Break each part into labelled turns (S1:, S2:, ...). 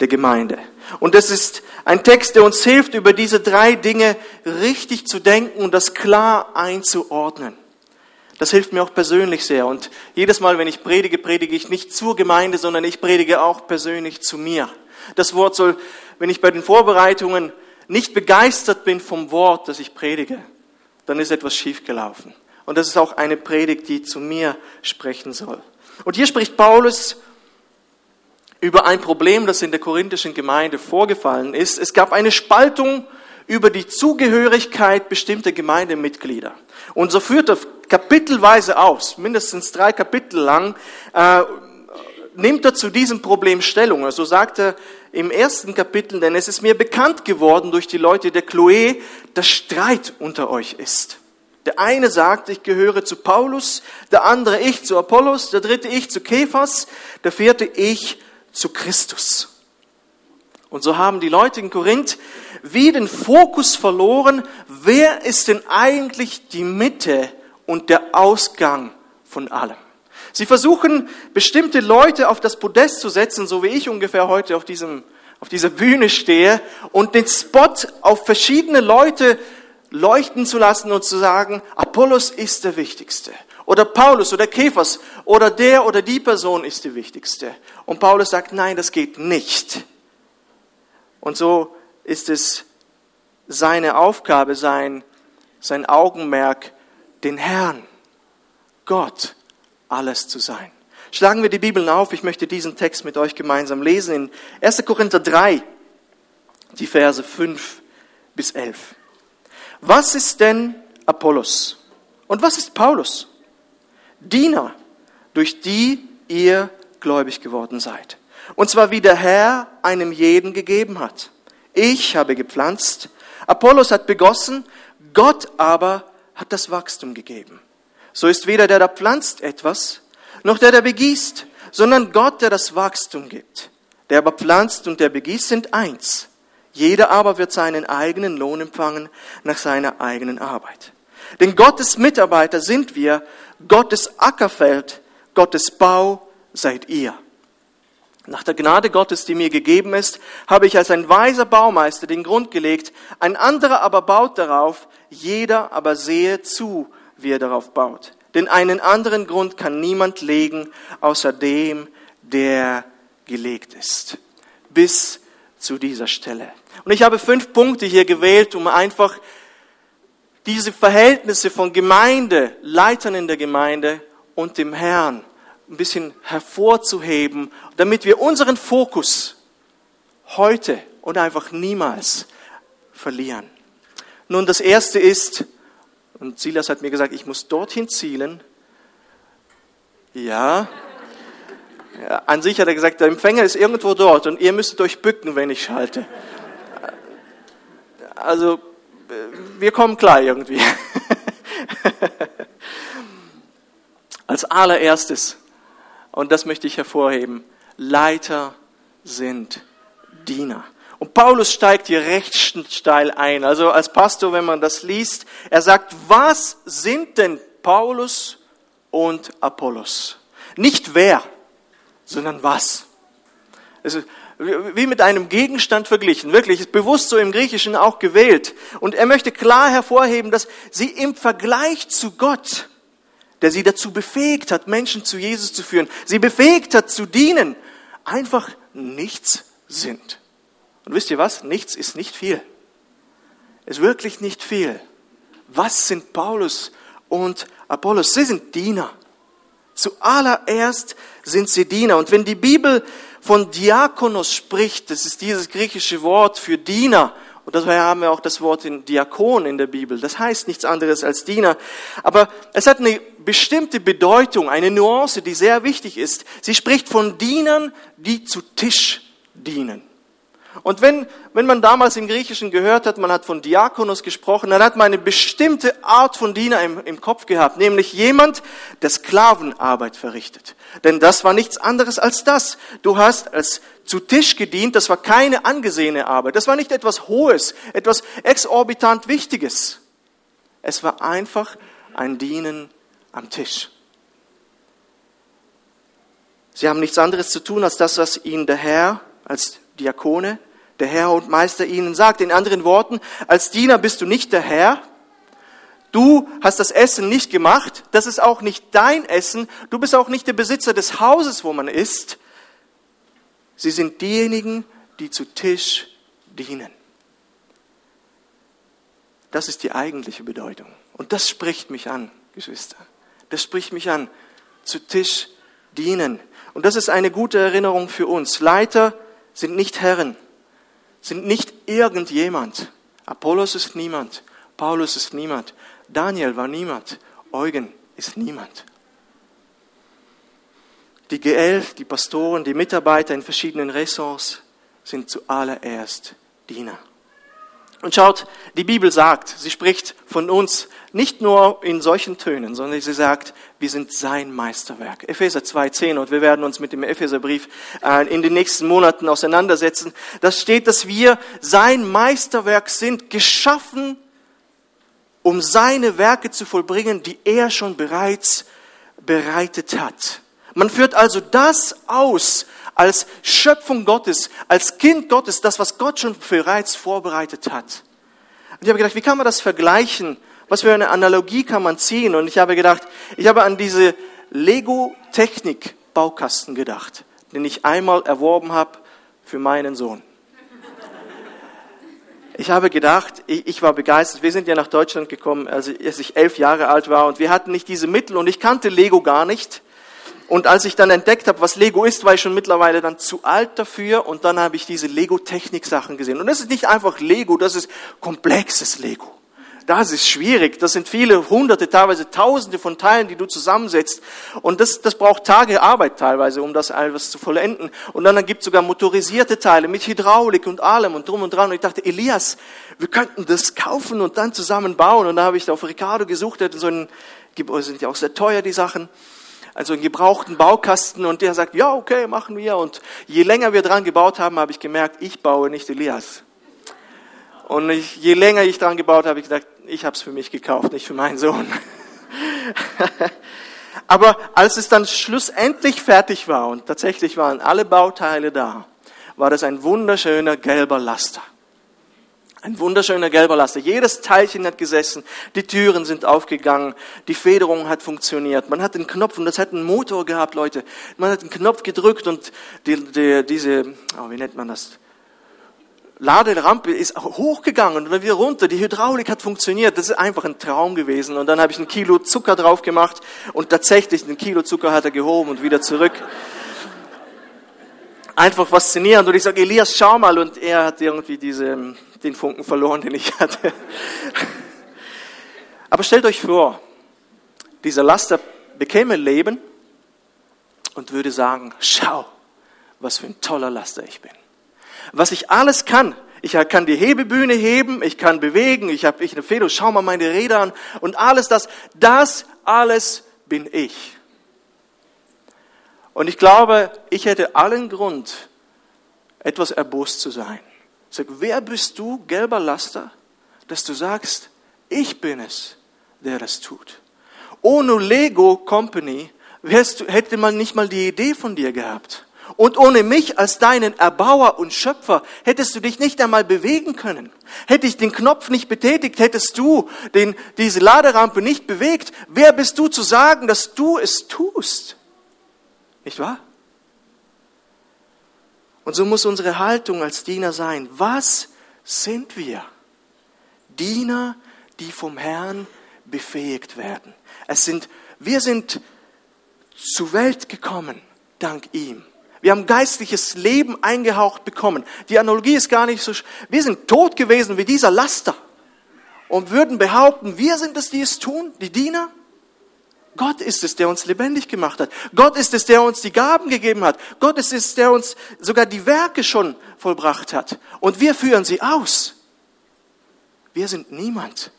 S1: Der Gemeinde. Und das ist ein Text, der uns hilft, über diese drei Dinge richtig zu denken und das klar einzuordnen. Das hilft mir auch persönlich sehr. Und jedes Mal, wenn ich predige, predige ich nicht zur Gemeinde, sondern ich predige auch persönlich zu mir. Das Wort soll, wenn ich bei den Vorbereitungen nicht begeistert bin vom Wort, das ich predige, dann ist etwas schiefgelaufen. Und das ist auch eine Predigt, die zu mir sprechen soll. Und hier spricht Paulus über ein Problem, das in der korinthischen Gemeinde vorgefallen ist. Es gab eine Spaltung über die Zugehörigkeit bestimmter Gemeindemitglieder. Und so führt er kapitelweise aus, mindestens drei Kapitel lang, äh, nimmt er zu diesem Problem Stellung. Also sagt er im ersten Kapitel, denn es ist mir bekannt geworden durch die Leute der Chloe, dass Streit unter euch ist. Der eine sagt, ich gehöre zu Paulus, der andere ich zu Apollos, der dritte ich zu Kephas, der vierte ich zu Christus. Und so haben die Leute in Korinth wie den Fokus verloren, wer ist denn eigentlich die Mitte und der Ausgang von allem. Sie versuchen, bestimmte Leute auf das Podest zu setzen, so wie ich ungefähr heute auf, diesem, auf dieser Bühne stehe, und den Spot auf verschiedene Leute leuchten zu lassen und zu sagen, Apollos ist der Wichtigste oder Paulus oder Kephas oder der oder die Person ist die wichtigste. Und Paulus sagt, nein, das geht nicht. Und so ist es seine Aufgabe, sein, sein Augenmerk, den Herrn, Gott, alles zu sein. Schlagen wir die Bibeln auf. Ich möchte diesen Text mit euch gemeinsam lesen in 1. Korinther 3, die Verse 5 bis 11. Was ist denn Apollos? Und was ist Paulus? Diener, durch die ihr gläubig geworden seid. Und zwar wie der Herr einem jeden gegeben hat. Ich habe gepflanzt, Apollos hat begossen, Gott aber hat das Wachstum gegeben. So ist weder der, der pflanzt etwas, noch der, der begießt, sondern Gott, der das Wachstum gibt. Der aber pflanzt und der begießt sind eins. Jeder aber wird seinen eigenen Lohn empfangen nach seiner eigenen Arbeit. Denn Gottes Mitarbeiter sind wir, Gottes Ackerfeld, Gottes Bau seid ihr. Nach der Gnade Gottes, die mir gegeben ist, habe ich als ein weiser Baumeister den Grund gelegt, ein anderer aber baut darauf, jeder aber sehe zu, wie er darauf baut. Denn einen anderen Grund kann niemand legen, außer dem, der gelegt ist. Bis zu dieser Stelle. Und ich habe fünf Punkte hier gewählt, um einfach diese Verhältnisse von Gemeinde, Leitern in der Gemeinde und dem Herrn ein bisschen hervorzuheben, damit wir unseren Fokus heute und einfach niemals verlieren. Nun, das erste ist, und Silas hat mir gesagt, ich muss dorthin zielen. Ja. An sich hat er gesagt, der Empfänger ist irgendwo dort und ihr müsstet euch bücken, wenn ich schalte. Also wir kommen klar irgendwie. Als allererstes, und das möchte ich hervorheben, Leiter sind Diener. Und Paulus steigt hier recht steil ein. Also als Pastor, wenn man das liest, er sagt, was sind denn Paulus und Apollos? Nicht wer, sondern was. Also wie mit einem Gegenstand verglichen. Wirklich, bewusst so im Griechischen auch gewählt. Und er möchte klar hervorheben, dass sie im Vergleich zu Gott, der sie dazu befähigt hat, Menschen zu Jesus zu führen, sie befähigt hat zu dienen, einfach nichts sind. Und wisst ihr was? Nichts ist nicht viel. Ist wirklich nicht viel. Was sind Paulus und Apollos? Sie sind Diener. Zuallererst sind sie Diener. Und wenn die Bibel von Diakonos spricht, das ist dieses griechische Wort für Diener, und daher haben wir auch das Wort in Diakon in der Bibel. Das heißt nichts anderes als Diener. Aber es hat eine bestimmte Bedeutung, eine Nuance, die sehr wichtig ist. Sie spricht von Dienern, die zu Tisch dienen. Und wenn, wenn man damals im Griechischen gehört hat, man hat von Diakonos gesprochen, dann hat man eine bestimmte Art von Diener im, im Kopf gehabt, nämlich jemand, der Sklavenarbeit verrichtet. Denn das war nichts anderes als das. Du hast als zu Tisch gedient, das war keine angesehene Arbeit, das war nicht etwas Hohes, etwas exorbitant Wichtiges. Es war einfach ein Dienen am Tisch. Sie haben nichts anderes zu tun als das, was ihnen der Herr als Diakone, der Herr und Meister ihnen sagt. In anderen Worten, als Diener bist du nicht der Herr. Du hast das Essen nicht gemacht. Das ist auch nicht dein Essen. Du bist auch nicht der Besitzer des Hauses, wo man isst. Sie sind diejenigen, die zu Tisch dienen. Das ist die eigentliche Bedeutung. Und das spricht mich an, Geschwister. Das spricht mich an. Zu Tisch dienen. Und das ist eine gute Erinnerung für uns. Leiter sind nicht Herren sind nicht irgendjemand. Apollos ist niemand, Paulus ist niemand, Daniel war niemand, Eugen ist niemand. Die GL, die Pastoren, die Mitarbeiter in verschiedenen Ressorts sind zuallererst Diener. Und schaut, die Bibel sagt, sie spricht von uns nicht nur in solchen Tönen, sondern sie sagt, wir sind sein Meisterwerk. Epheser 2,10 und wir werden uns mit dem Epheserbrief äh, in den nächsten Monaten auseinandersetzen. Das steht, dass wir sein Meisterwerk sind, geschaffen, um seine Werke zu vollbringen, die er schon bereits bereitet hat. Man führt also das aus, als Schöpfung Gottes, als Kind Gottes, das, was Gott schon bereits vorbereitet hat. Und ich habe gedacht, wie kann man das vergleichen? Was für eine Analogie kann man ziehen? Und ich habe gedacht, ich habe an diese Lego-Technik-Baukasten gedacht, den ich einmal erworben habe für meinen Sohn. Ich habe gedacht, ich, war begeistert. Wir sind ja nach Deutschland gekommen, als ich elf Jahre alt war und wir hatten nicht diese Mittel und ich kannte Lego gar nicht. Und als ich dann entdeckt habe, was Lego ist, war ich schon mittlerweile dann zu alt dafür und dann habe ich diese Lego-Technik-Sachen gesehen. Und das ist nicht einfach Lego, das ist komplexes Lego. Das ist schwierig. Das sind viele hunderte, teilweise tausende von Teilen, die du zusammensetzt. Und das, das braucht Tage Arbeit teilweise, um das alles zu vollenden. Und dann, dann gibt es sogar motorisierte Teile mit Hydraulik und allem und drum und dran. Und ich dachte, Elias, wir könnten das kaufen und dann zusammen bauen. Und da habe ich auf Ricardo gesucht, der hat so einen, sind ja auch sehr teuer, die Sachen also einen gebrauchten Baukasten und der sagt, ja, okay, machen wir. Und je länger wir dran gebaut haben, habe ich gemerkt, ich baue nicht Elias. Und ich, je länger ich dran gebaut habe, habe ich gedacht, ich habe es für mich gekauft, nicht für meinen Sohn. Aber als es dann schlussendlich fertig war und tatsächlich waren alle Bauteile da, war das ein wunderschöner gelber Laster. Ein wunderschöner gelber Laster. Jedes Teilchen hat gesessen, die Türen sind aufgegangen, die Federung hat funktioniert. Man hat den Knopf, und das hat einen Motor gehabt, Leute. Man hat den Knopf gedrückt und die, die, diese, oh, wie nennt man das? Laderampe ist hochgegangen und dann wieder runter. Die Hydraulik hat funktioniert. Das ist einfach ein Traum gewesen. Und dann habe ich ein Kilo Zucker drauf gemacht und tatsächlich ein Kilo Zucker hat er gehoben und wieder zurück. Einfach faszinierend. Und ich sage, Elias, schau mal. Und er hat irgendwie diese den Funken verloren, den ich hatte. Aber stellt euch vor, dieser Laster bekäme Leben und würde sagen, schau, was für ein toller Laster ich bin. Was ich alles kann. Ich kann die Hebebühne heben, ich kann bewegen, ich habe ich eine Feder, schau mal meine Räder an und alles das, das alles bin ich. Und ich glaube, ich hätte allen Grund, etwas erbost zu sein. Sag, wer bist du, gelber Laster, dass du sagst, ich bin es, der das tut. Ohne Lego Company hätte man nicht mal die Idee von dir gehabt. Und ohne mich als deinen Erbauer und Schöpfer hättest du dich nicht einmal bewegen können. Hätte ich den Knopf nicht betätigt, hättest du den, diese Laderampe nicht bewegt. Wer bist du zu sagen, dass du es tust? Nicht wahr? Und so muss unsere Haltung als Diener sein. Was sind wir? Diener, die vom Herrn befähigt werden. Es sind, wir sind zur Welt gekommen, dank ihm. Wir haben geistliches Leben eingehaucht bekommen. Die Analogie ist gar nicht so, wir sind tot gewesen wie dieser Laster und würden behaupten, wir sind es, die es tun, die Diener. Gott ist es, der uns lebendig gemacht hat. Gott ist es, der uns die Gaben gegeben hat. Gott ist es, der uns sogar die Werke schon vollbracht hat. Und wir führen sie aus. Wir sind niemand,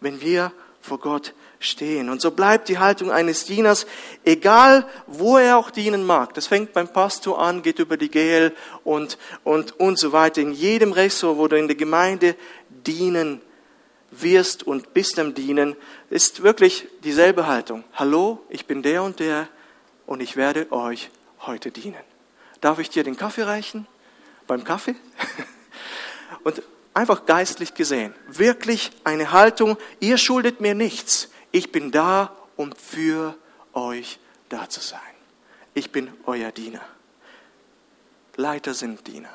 S1: wenn wir vor Gott stehen. Und so bleibt die Haltung eines Dieners, egal wo er auch dienen mag. Das fängt beim Pastor an, geht über die GL und, und, und so weiter. In jedem Ressort, wo du in der Gemeinde dienen wirst und bist am Dienen, ist wirklich dieselbe Haltung. Hallo, ich bin der und der und ich werde euch heute dienen. Darf ich dir den Kaffee reichen? beim Kaffee. Und einfach geistlich gesehen, wirklich eine Haltung, ihr schuldet mir nichts. Ich bin da, um für euch da zu sein. Ich bin euer Diener. Leiter sind Diener.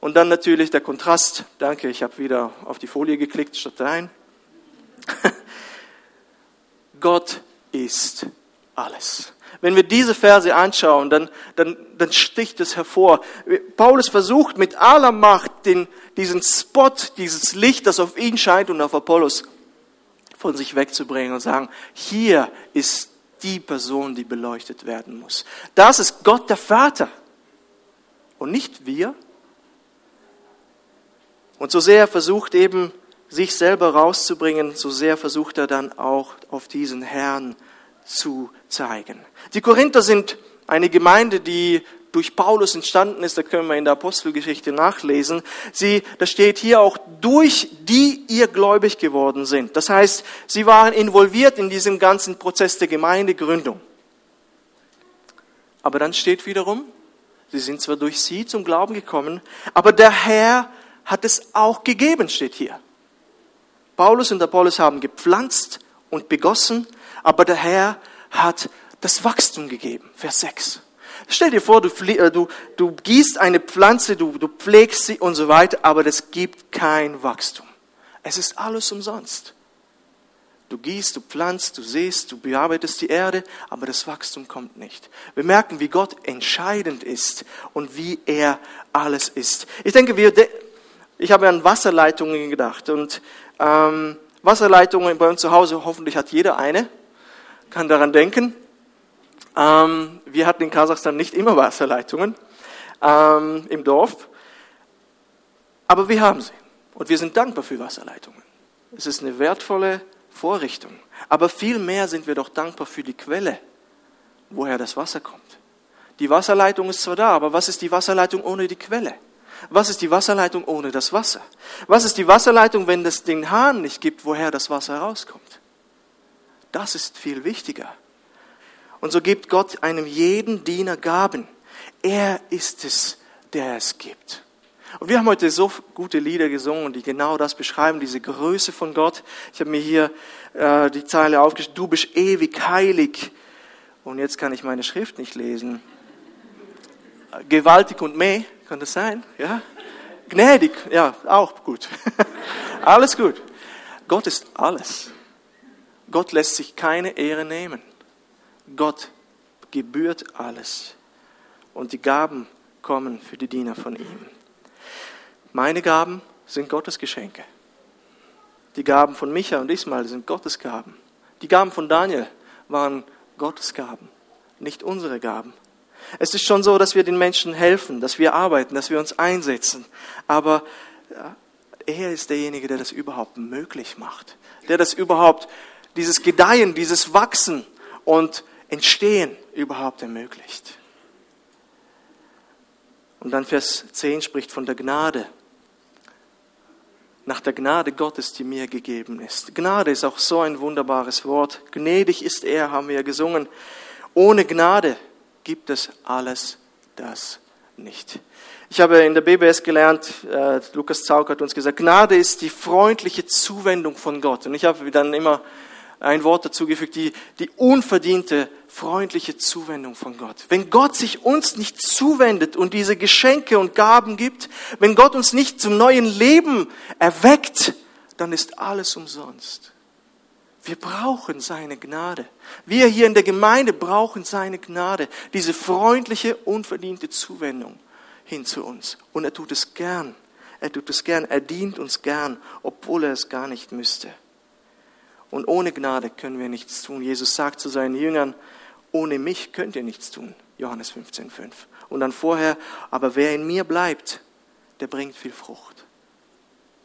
S1: Und dann natürlich der Kontrast. Danke, ich habe wieder auf die Folie geklickt statt rein. Gott ist alles. Wenn wir diese Verse anschauen, dann, dann, dann sticht es hervor. Paulus versucht mit aller Macht den, diesen Spot, dieses Licht, das auf ihn scheint und auf Apollos, von sich wegzubringen und sagen, hier ist die Person, die beleuchtet werden muss. Das ist Gott der Vater und nicht wir. Und so sehr er versucht eben, sich selber rauszubringen, so sehr versucht er dann auch auf diesen Herrn zu zeigen. Die Korinther sind eine Gemeinde, die durch Paulus entstanden ist, da können wir in der Apostelgeschichte nachlesen. Sie, da steht hier auch durch die ihr gläubig geworden sind. Das heißt, sie waren involviert in diesem ganzen Prozess der Gemeindegründung. Aber dann steht wiederum, sie sind zwar durch sie zum Glauben gekommen, aber der Herr hat es auch gegeben, steht hier. Paulus und Apollos haben gepflanzt und begossen, aber der Herr hat das Wachstum gegeben. Vers 6. Stell dir vor, du, äh, du, du gießt eine Pflanze, du, du pflegst sie und so weiter, aber das gibt kein Wachstum. Es ist alles umsonst. Du gießt, du pflanzt, du siehst, du bearbeitest die Erde, aber das Wachstum kommt nicht. Wir merken, wie Gott entscheidend ist und wie er alles ist. Ich denke, wir, ich habe an Wasserleitungen gedacht und ähm, Wasserleitungen bei uns zu Hause, hoffentlich hat jeder eine kann daran denken. Ähm, wir hatten in Kasachstan nicht immer Wasserleitungen ähm, im Dorf, aber wir haben sie. Und wir sind dankbar für Wasserleitungen. Es ist eine wertvolle Vorrichtung. Aber viel mehr sind wir doch dankbar für die Quelle, woher das Wasser kommt. Die Wasserleitung ist zwar da, aber was ist die Wasserleitung ohne die Quelle? Was ist die Wasserleitung ohne das Wasser? Was ist die Wasserleitung, wenn es den Hahn nicht gibt, woher das Wasser rauskommt? Das ist viel wichtiger. Und so gibt Gott einem jeden Diener Gaben. Er ist es, der es gibt. Und wir haben heute so gute Lieder gesungen, die genau das beschreiben, diese Größe von Gott. Ich habe mir hier äh, die Zeile aufgeschrieben, du bist ewig heilig. Und jetzt kann ich meine Schrift nicht lesen. Gewaltig und meh, kann das sein? Ja? Gnädig, ja, auch gut. alles gut. Gott ist alles. Gott lässt sich keine Ehre nehmen. Gott gebührt alles. Und die Gaben kommen für die Diener von ihm. Meine Gaben sind Gottes Geschenke. Die Gaben von Micha und Ismael sind Gottes Gaben. Die Gaben von Daniel waren Gottes Gaben, nicht unsere Gaben. Es ist schon so, dass wir den Menschen helfen, dass wir arbeiten, dass wir uns einsetzen. Aber er ist derjenige, der das überhaupt möglich macht, der das überhaupt dieses Gedeihen, dieses Wachsen und Entstehen überhaupt ermöglicht. Und dann Vers 10 spricht von der Gnade. Nach der Gnade Gottes, die mir gegeben ist. Gnade ist auch so ein wunderbares Wort. Gnädig ist er, haben wir gesungen. Ohne Gnade gibt es alles das nicht. Ich habe in der BBS gelernt, äh, Lukas Zauk hat uns gesagt, Gnade ist die freundliche Zuwendung von Gott. Und ich habe dann immer ein Wort dazugefügt, die, die unverdiente, freundliche Zuwendung von Gott. Wenn Gott sich uns nicht zuwendet und diese Geschenke und Gaben gibt, wenn Gott uns nicht zum neuen Leben erweckt, dann ist alles umsonst. Wir brauchen seine Gnade. Wir hier in der Gemeinde brauchen seine Gnade, diese freundliche, unverdiente Zuwendung hin zu uns. Und er tut es gern. Er tut es gern. Er dient uns gern, obwohl er es gar nicht müsste. Und ohne Gnade können wir nichts tun. Jesus sagt zu seinen Jüngern, ohne mich könnt ihr nichts tun. Johannes 15,5. Und dann vorher, aber wer in mir bleibt, der bringt viel Frucht.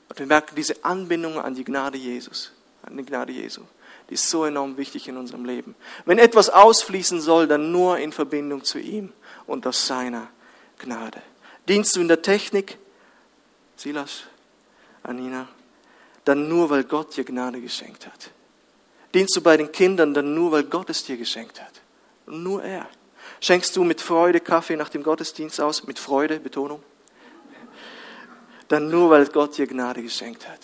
S1: Und wir merken diese Anbindung an die Gnade Jesus, an die Gnade Jesu, die ist so enorm wichtig in unserem Leben. Wenn etwas ausfließen soll, dann nur in Verbindung zu ihm und aus seiner Gnade. Dienst du in der Technik, Silas, Anina, dann nur, weil Gott dir Gnade geschenkt hat. Dienst du bei den Kindern, dann nur, weil Gott es dir geschenkt hat. Nur er. Schenkst du mit Freude Kaffee nach dem Gottesdienst aus? Mit Freude, Betonung? dann nur, weil Gott dir Gnade geschenkt hat.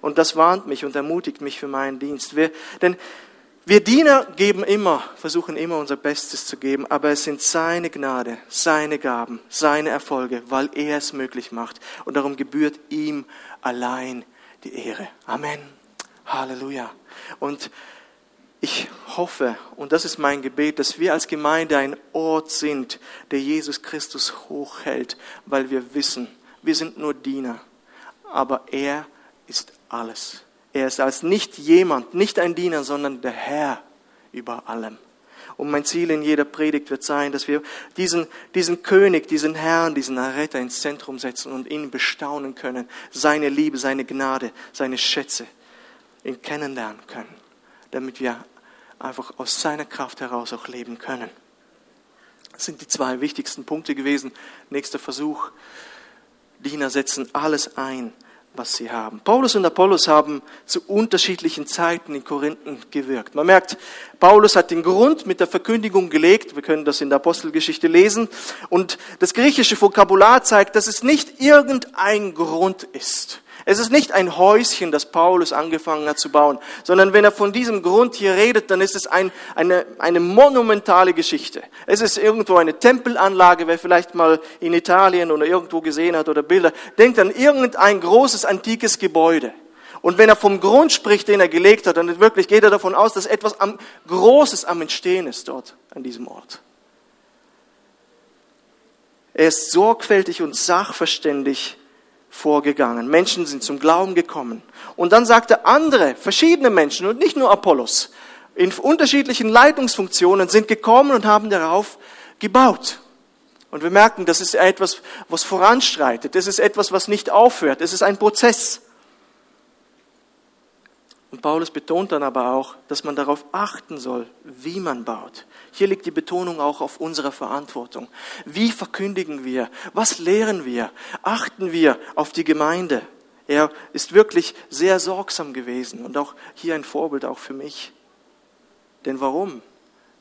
S1: Und das warnt mich und ermutigt mich für meinen Dienst. Wir, denn wir Diener geben immer, versuchen immer unser Bestes zu geben, aber es sind seine Gnade, seine Gaben, seine Erfolge, weil er es möglich macht. Und darum gebührt ihm allein die Ehre. Amen. Halleluja. Und ich hoffe, und das ist mein Gebet, dass wir als Gemeinde ein Ort sind, der Jesus Christus hochhält, weil wir wissen, wir sind nur Diener, aber er ist alles. Er ist als nicht jemand, nicht ein Diener, sondern der Herr über allem. Und mein Ziel in jeder Predigt wird sein, dass wir diesen, diesen König, diesen Herrn, diesen Erretter ins Zentrum setzen und ihn bestaunen können, seine Liebe, seine Gnade, seine Schätze, ihn kennenlernen können, damit wir einfach aus seiner Kraft heraus auch leben können. Das sind die zwei wichtigsten Punkte gewesen. Nächster Versuch. Diener setzen alles ein, was sie haben. Paulus und Apollos haben zu unterschiedlichen Zeiten in Korinthen gewirkt. Man merkt, Paulus hat den Grund mit der Verkündigung gelegt. Wir können das in der Apostelgeschichte lesen. Und das griechische Vokabular zeigt, dass es nicht irgendein Grund ist. Es ist nicht ein Häuschen, das Paulus angefangen hat zu bauen, sondern wenn er von diesem Grund hier redet, dann ist es ein, eine, eine monumentale Geschichte. Es ist irgendwo eine Tempelanlage, wer vielleicht mal in Italien oder irgendwo gesehen hat oder Bilder, denkt an irgendein großes antikes Gebäude. Und wenn er vom Grund spricht, den er gelegt hat, dann wirklich geht er davon aus, dass etwas Großes am Entstehen ist dort, an diesem Ort. Er ist sorgfältig und sachverständig vorgegangen. Menschen sind zum Glauben gekommen. Und dann sagte andere, verschiedene Menschen und nicht nur Apollos, in unterschiedlichen Leitungsfunktionen sind gekommen und haben darauf gebaut. Und wir merken, das ist etwas, was voranstreitet. Das ist etwas, was nicht aufhört. Es ist ein Prozess. Und Paulus betont dann aber auch, dass man darauf achten soll, wie man baut. Hier liegt die Betonung auch auf unserer Verantwortung. Wie verkündigen wir? Was lehren wir? Achten wir auf die Gemeinde? Er ist wirklich sehr sorgsam gewesen und auch hier ein Vorbild auch für mich. Denn warum?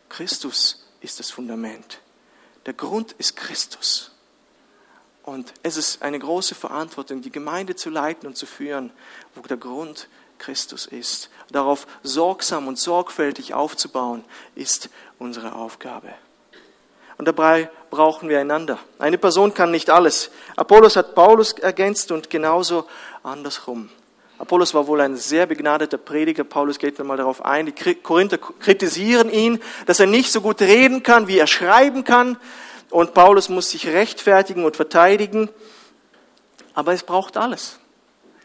S1: Christus ist das Fundament. Der Grund ist Christus. Und es ist eine große Verantwortung, die Gemeinde zu leiten und zu führen, wo der Grund Christus ist. Darauf sorgsam und sorgfältig aufzubauen, ist unsere Aufgabe. Und dabei brauchen wir einander. Eine Person kann nicht alles. Apollos hat Paulus ergänzt und genauso andersrum. Apollos war wohl ein sehr begnadeter Prediger. Paulus geht nochmal darauf ein. Die Korinther kritisieren ihn, dass er nicht so gut reden kann, wie er schreiben kann. Und Paulus muss sich rechtfertigen und verteidigen. Aber es braucht alles.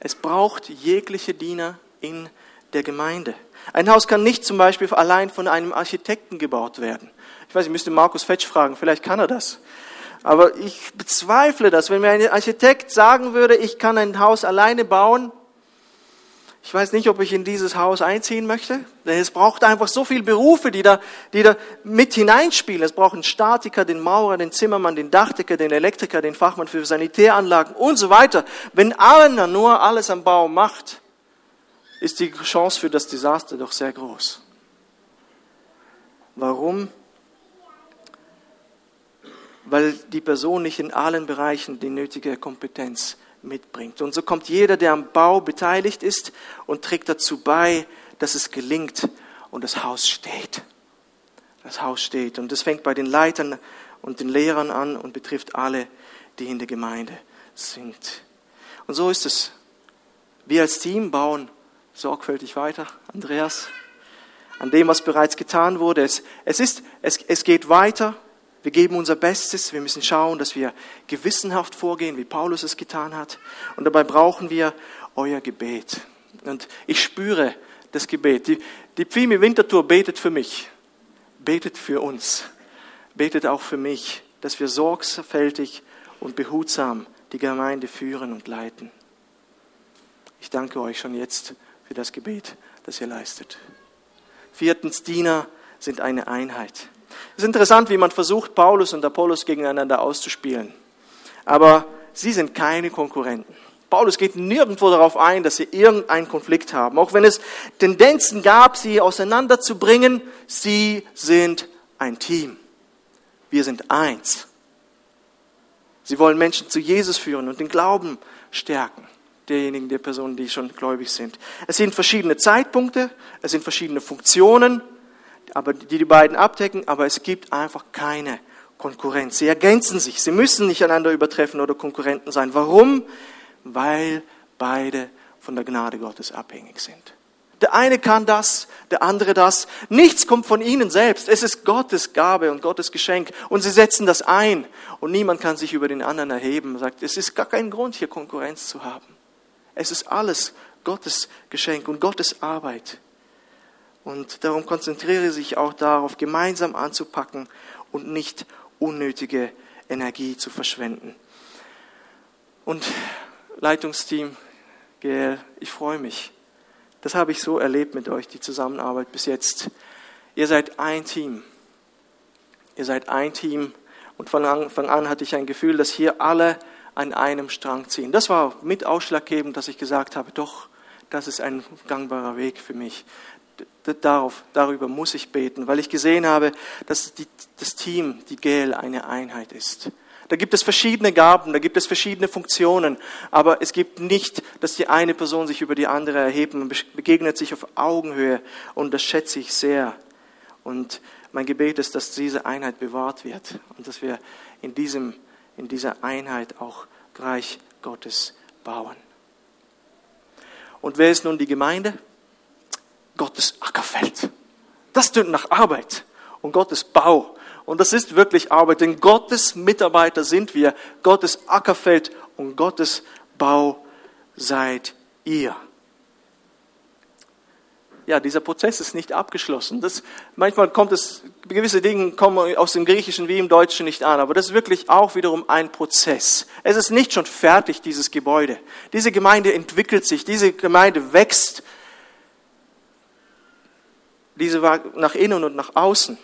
S1: Es braucht jegliche Diener in der Gemeinde. Ein Haus kann nicht zum Beispiel allein von einem Architekten gebaut werden. Ich weiß, ich müsste Markus Fetsch fragen, vielleicht kann er das. Aber ich bezweifle das. Wenn mir ein Architekt sagen würde, ich kann ein Haus alleine bauen, ich weiß nicht, ob ich in dieses Haus einziehen möchte, denn es braucht einfach so viele Berufe, die da, die da mit hineinspielen. Es braucht einen Statiker, den Maurer, den Zimmermann, den Dachdecker, den Elektriker, den Fachmann für Sanitäranlagen und so weiter. Wenn einer nur alles am Bau macht, ist die Chance für das Desaster doch sehr groß. Warum? Weil die Person nicht in allen Bereichen die nötige Kompetenz mitbringt. Und so kommt jeder, der am Bau beteiligt ist und trägt dazu bei, dass es gelingt und das Haus steht. Das Haus steht. Und das fängt bei den Leitern und den Lehrern an und betrifft alle, die in der Gemeinde sind. Und so ist es. Wir als Team bauen sorgfältig weiter, Andreas, an dem, was bereits getan wurde. Es, es, ist, es, es geht weiter. Wir geben unser Bestes. Wir müssen schauen, dass wir gewissenhaft vorgehen, wie Paulus es getan hat. Und dabei brauchen wir euer Gebet. Und ich spüre das Gebet. Die, die Pfimi Wintertour betet für mich, betet für uns, betet auch für mich, dass wir sorgfältig und behutsam die Gemeinde führen und leiten. Ich danke euch schon jetzt für das Gebet, das ihr leistet. Viertens, Diener sind eine Einheit. Es ist interessant, wie man versucht, Paulus und Apollos gegeneinander auszuspielen. Aber sie sind keine Konkurrenten. Paulus geht nirgendwo darauf ein, dass sie irgendeinen Konflikt haben. Auch wenn es Tendenzen gab, sie auseinanderzubringen, sie sind ein Team. Wir sind eins. Sie wollen Menschen zu Jesus führen und den Glauben stärken. Derjenigen, der Personen, die schon gläubig sind. Es sind verschiedene Zeitpunkte, es sind verschiedene Funktionen, aber die die beiden abdecken, aber es gibt einfach keine Konkurrenz. Sie ergänzen sich. Sie müssen nicht einander übertreffen oder Konkurrenten sein. Warum? Weil beide von der Gnade Gottes abhängig sind. Der eine kann das, der andere das. Nichts kommt von ihnen selbst. Es ist Gottes Gabe und Gottes Geschenk. Und sie setzen das ein. Und niemand kann sich über den anderen erheben und sagt, es ist gar kein Grund, hier Konkurrenz zu haben. Es ist alles Gottes Geschenk und Gottes Arbeit. Und darum konzentriere sich auch darauf, gemeinsam anzupacken und nicht unnötige Energie zu verschwenden. Und Leitungsteam, GL, ich freue mich. Das habe ich so erlebt mit euch, die Zusammenarbeit bis jetzt. Ihr seid ein Team. Ihr seid ein Team. Und von Anfang an hatte ich ein Gefühl, dass hier alle an einem Strang ziehen. Das war mit ausschlaggebend, dass ich gesagt habe, doch, das ist ein gangbarer Weg für mich. Darauf, darüber muss ich beten, weil ich gesehen habe, dass die, das Team, die GEL, eine Einheit ist. Da gibt es verschiedene Gaben, da gibt es verschiedene Funktionen, aber es gibt nicht, dass die eine Person sich über die andere erhebt und begegnet sich auf Augenhöhe und das schätze ich sehr. Und mein Gebet ist, dass diese Einheit bewahrt wird und dass wir in, diesem, in dieser Einheit auch Reich Gottes bauen. Und wer ist nun die Gemeinde? Gottes Ackerfeld. Das tönt nach Arbeit und Gottes Bau. Und das ist wirklich Arbeit, denn Gottes Mitarbeiter sind wir, Gottes Ackerfeld und Gottes Bau seid ihr. Ja, dieser Prozess ist nicht abgeschlossen. Das, manchmal kommt es, gewisse Dinge kommen aus dem Griechischen wie im Deutschen nicht an, aber das ist wirklich auch wiederum ein Prozess. Es ist nicht schon fertig, dieses Gebäude. Diese Gemeinde entwickelt sich, diese Gemeinde wächst diese war nach innen und nach außen.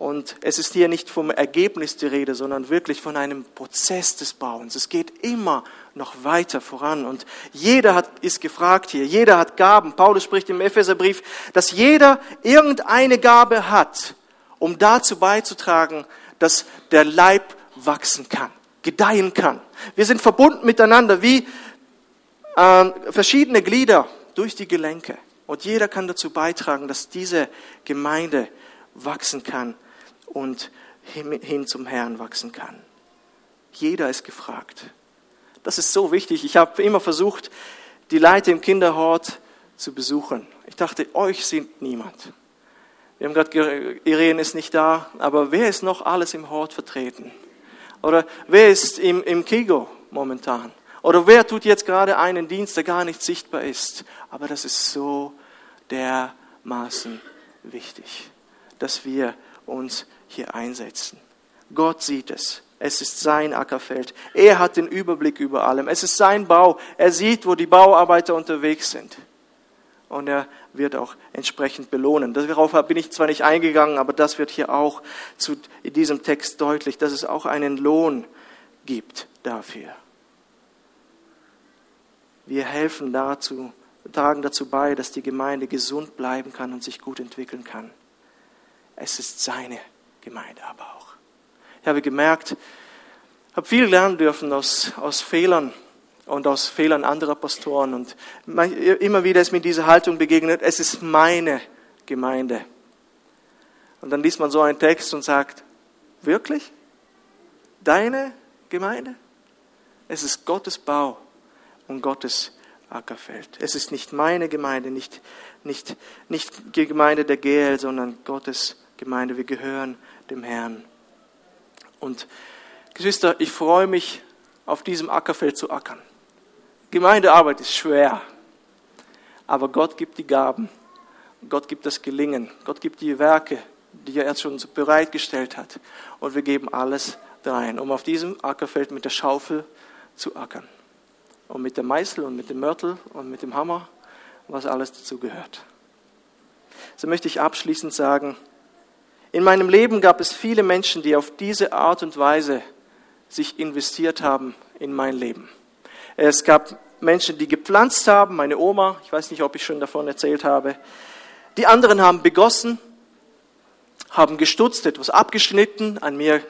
S1: Und es ist hier nicht vom Ergebnis die Rede, sondern wirklich von einem Prozess des Bauens. Es geht immer noch weiter voran. Und jeder hat, ist gefragt hier. Jeder hat Gaben. Paulus spricht im Epheserbrief, dass jeder irgendeine Gabe hat, um dazu beizutragen, dass der Leib wachsen kann, gedeihen kann. Wir sind verbunden miteinander wie äh, verschiedene Glieder durch die Gelenke. Und jeder kann dazu beitragen, dass diese Gemeinde wachsen kann und hin zum Herrn wachsen kann. Jeder ist gefragt. Das ist so wichtig. Ich habe immer versucht, die Leute im Kinderhort zu besuchen. Ich dachte, euch sind niemand. Wir haben gerade, Irene ist nicht da, aber wer ist noch alles im Hort vertreten? Oder wer ist im, im Kigo momentan? Oder wer tut jetzt gerade einen Dienst, der gar nicht sichtbar ist? Aber das ist so dermaßen wichtig, dass wir uns hier einsetzen. Gott sieht es. Es ist sein Ackerfeld. Er hat den Überblick über allem. Es ist sein Bau. Er sieht, wo die Bauarbeiter unterwegs sind. Und er wird auch entsprechend belohnen. Darauf bin ich zwar nicht eingegangen, aber das wird hier auch zu, in diesem Text deutlich, dass es auch einen Lohn gibt dafür. Wir helfen dazu, tragen dazu bei, dass die Gemeinde gesund bleiben kann und sich gut entwickeln kann. Es ist seine Gemeinde aber auch. Ich habe gemerkt, habe viel lernen dürfen aus, aus Fehlern und aus Fehlern anderer Pastoren. Und immer wieder ist mir diese Haltung begegnet, es ist meine Gemeinde. Und dann liest man so einen Text und sagt, wirklich? Deine Gemeinde? Es ist Gottes Bau und Gottes. Ackerfeld. Es ist nicht meine Gemeinde, nicht, nicht, nicht die Gemeinde der GL, sondern Gottes Gemeinde. Wir gehören dem Herrn. Und Geschwister, ich freue mich, auf diesem Ackerfeld zu ackern. Gemeindearbeit ist schwer, aber Gott gibt die Gaben, Gott gibt das Gelingen, Gott gibt die Werke, die er jetzt schon bereitgestellt hat. Und wir geben alles rein, um auf diesem Ackerfeld mit der Schaufel zu ackern und mit dem Meißel und mit dem Mörtel und mit dem Hammer, was alles dazu gehört. So möchte ich abschließend sagen, in meinem Leben gab es viele Menschen, die auf diese Art und Weise sich investiert haben in mein Leben. Es gab Menschen, die gepflanzt haben, meine Oma, ich weiß nicht, ob ich schon davon erzählt habe. Die anderen haben begossen, haben gestutzt, etwas abgeschnitten, an mir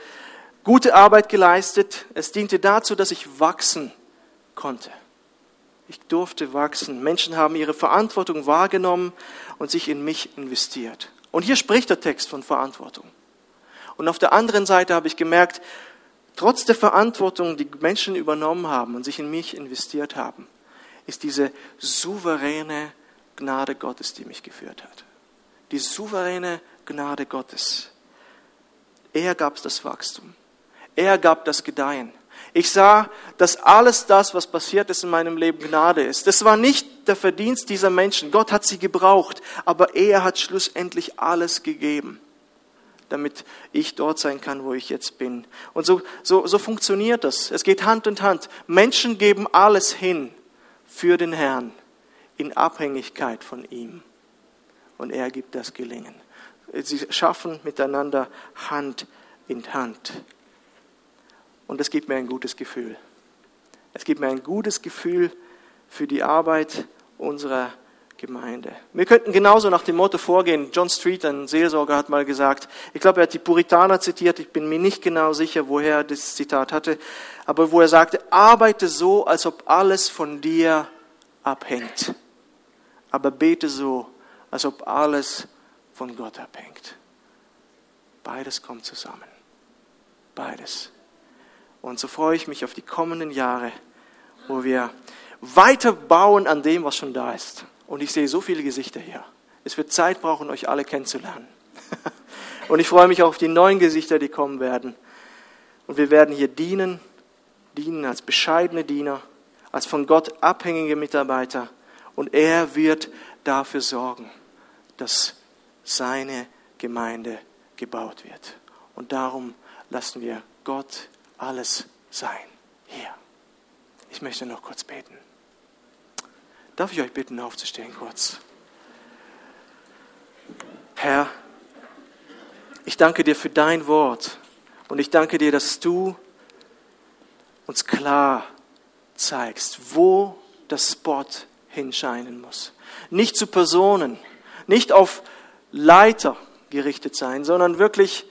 S1: gute Arbeit geleistet. Es diente dazu, dass ich wachsen konnte. Ich durfte wachsen. Menschen haben ihre Verantwortung wahrgenommen und sich in mich investiert. Und hier spricht der Text von Verantwortung. Und auf der anderen Seite habe ich gemerkt, trotz der Verantwortung, die Menschen übernommen haben und sich in mich investiert haben, ist diese souveräne Gnade Gottes, die mich geführt hat. Die souveräne Gnade Gottes. Er gab das Wachstum. Er gab das Gedeihen. Ich sah, dass alles das, was passiert ist in meinem Leben, Gnade ist. Das war nicht der Verdienst dieser Menschen. Gott hat sie gebraucht, aber er hat schlussendlich alles gegeben, damit ich dort sein kann, wo ich jetzt bin. Und so, so, so funktioniert das. Es geht Hand in Hand. Menschen geben alles hin für den Herrn in Abhängigkeit von ihm. Und er gibt das Gelingen. Sie schaffen miteinander Hand in Hand. Und es gibt mir ein gutes Gefühl. Es gibt mir ein gutes Gefühl für die Arbeit unserer Gemeinde. Wir könnten genauso nach dem Motto vorgehen. John Street, ein Seelsorger, hat mal gesagt, ich glaube, er hat die Puritaner zitiert, ich bin mir nicht genau sicher, woher er das Zitat hatte, aber wo er sagte, arbeite so, als ob alles von dir abhängt, aber bete so, als ob alles von Gott abhängt. Beides kommt zusammen. Beides. Und so freue ich mich auf die kommenden Jahre, wo wir weiter bauen an dem, was schon da ist. Und ich sehe so viele Gesichter hier. Es wird Zeit brauchen, euch alle kennenzulernen. Und ich freue mich auch auf die neuen Gesichter, die kommen werden. Und wir werden hier dienen, dienen als bescheidene Diener, als von Gott abhängige Mitarbeiter. Und er wird dafür sorgen, dass seine Gemeinde gebaut wird. Und darum lassen wir Gott alles sein. Hier. Ich möchte noch kurz beten. Darf ich euch bitten, aufzustehen kurz? Herr, ich danke dir für dein Wort und ich danke dir, dass du uns klar zeigst, wo das Spot hinscheinen muss. Nicht zu Personen, nicht auf Leiter gerichtet sein, sondern wirklich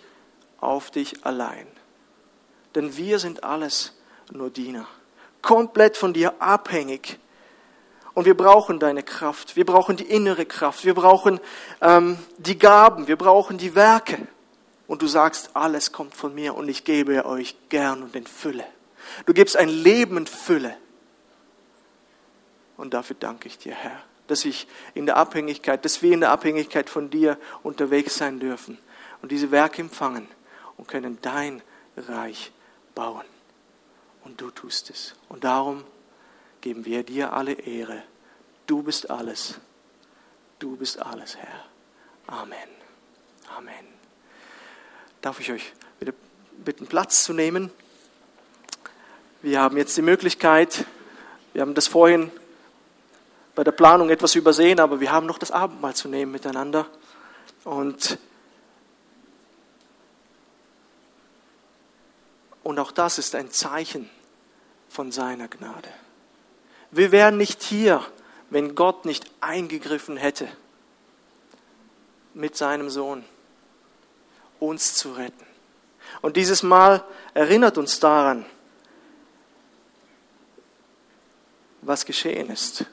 S1: auf dich allein. Denn wir sind alles nur Diener. Komplett von dir abhängig. Und wir brauchen deine Kraft. Wir brauchen die innere Kraft. Wir brauchen ähm, die Gaben. Wir brauchen die Werke. Und du sagst, alles kommt von mir und ich gebe euch gern und in Fülle. Du gibst ein Leben in Fülle. Und dafür danke ich dir, Herr, dass ich in der Abhängigkeit, dass wir in der Abhängigkeit von dir unterwegs sein dürfen und diese Werke empfangen und können dein Reich bauen. Und du tust es. Und darum geben wir dir alle Ehre. Du bist alles. Du bist alles, Herr. Amen. Amen. Darf ich euch bitte bitten, Platz zu nehmen? Wir haben jetzt die Möglichkeit, wir haben das vorhin bei der Planung etwas übersehen, aber wir haben noch das Abendmahl zu nehmen miteinander. Und Und auch das ist ein Zeichen von seiner Gnade. Wir wären nicht hier, wenn Gott nicht eingegriffen hätte mit seinem Sohn, uns zu retten. Und dieses Mal erinnert uns daran, was geschehen ist.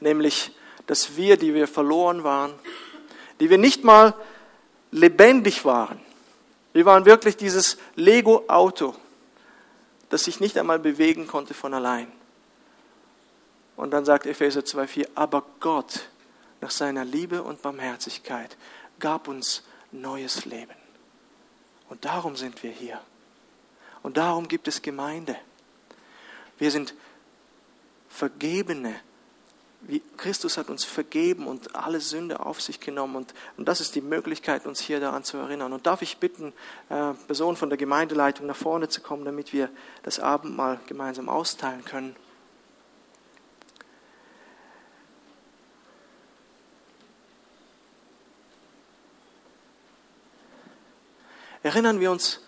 S1: Nämlich, dass wir, die wir verloren waren, die wir nicht mal lebendig waren, wir waren wirklich dieses Lego-Auto, das sich nicht einmal bewegen konnte von allein. Und dann sagt Epheser 2,4, aber Gott, nach seiner Liebe und Barmherzigkeit, gab uns neues Leben. Und darum sind wir hier. Und darum gibt es Gemeinde. Wir sind vergebene wie Christus hat uns vergeben und alle Sünde auf sich genommen. Und, und das ist die Möglichkeit, uns hier daran zu erinnern. Und darf ich bitten, äh, Personen von der Gemeindeleitung nach vorne zu kommen, damit wir das Abendmahl gemeinsam austeilen können. Erinnern wir uns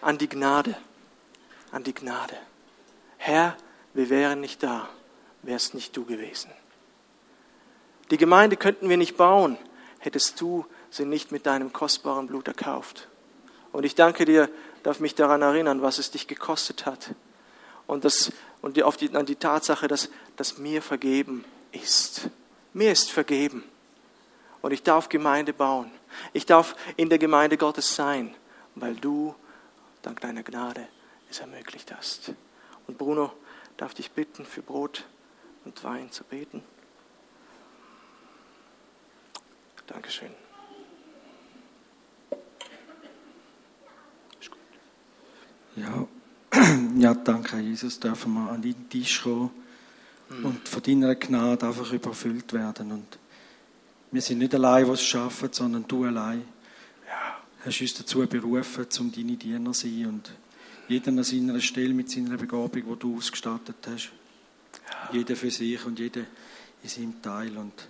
S1: an die Gnade, an die Gnade. Herr, wir wären nicht da, wärst nicht du gewesen. Die Gemeinde könnten wir nicht bauen, hättest du sie nicht mit deinem kostbaren Blut erkauft. Und ich danke dir, darf mich daran erinnern, was es dich gekostet hat. Und, das, und die, auf die, an die Tatsache, dass, dass mir vergeben ist. Mir ist vergeben. Und ich darf Gemeinde bauen. Ich darf in der Gemeinde Gottes sein, weil du dank deiner Gnade es ermöglicht hast. Und Bruno, darf dich bitten, für Brot und Wein zu beten. Dankeschön.
S2: Ja, ja, danke Jesus, dürfen wir an deinen Tisch kommen und von deiner Gnade einfach überfüllt werden. Und wir sind nicht allein, was schaffen, sondern du allein. Ja. Hast uns dazu berufen, um deine Diener zu sein und jeder an seiner Stelle mit seiner Begabung, die du ausgestattet hast. Ja. Jeder für sich und jeder in seinem Teil. Und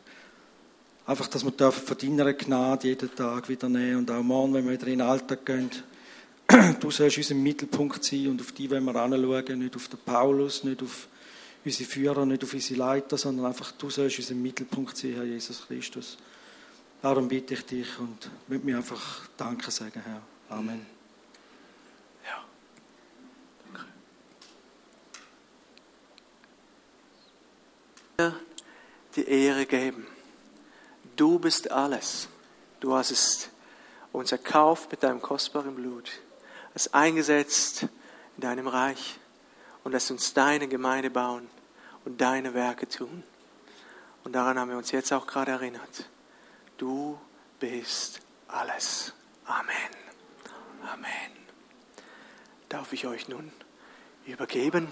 S2: einfach, dass wir von deiner Gnade jeden Tag wieder nehmen und auch morgen, wenn wir wieder in den Alltag gehen, du sollst unser Mittelpunkt sein und auf die wollen wir anschauen, nicht auf den Paulus, nicht auf unsere Führer, nicht auf unsere Leiter, sondern einfach du sollst unser Mittelpunkt sein, Herr Jesus Christus. Darum bitte ich dich und möchte mir einfach Danke sagen, Herr. Amen.
S1: Ja. Danke. Die Ehre geben. Du bist alles. Du hast es uns erkauft mit deinem kostbaren Blut es eingesetzt in deinem Reich und lässt uns deine Gemeinde bauen und deine Werke tun. Und daran haben wir uns jetzt auch gerade erinnert. Du bist alles. Amen. Amen. Darf ich euch nun übergeben?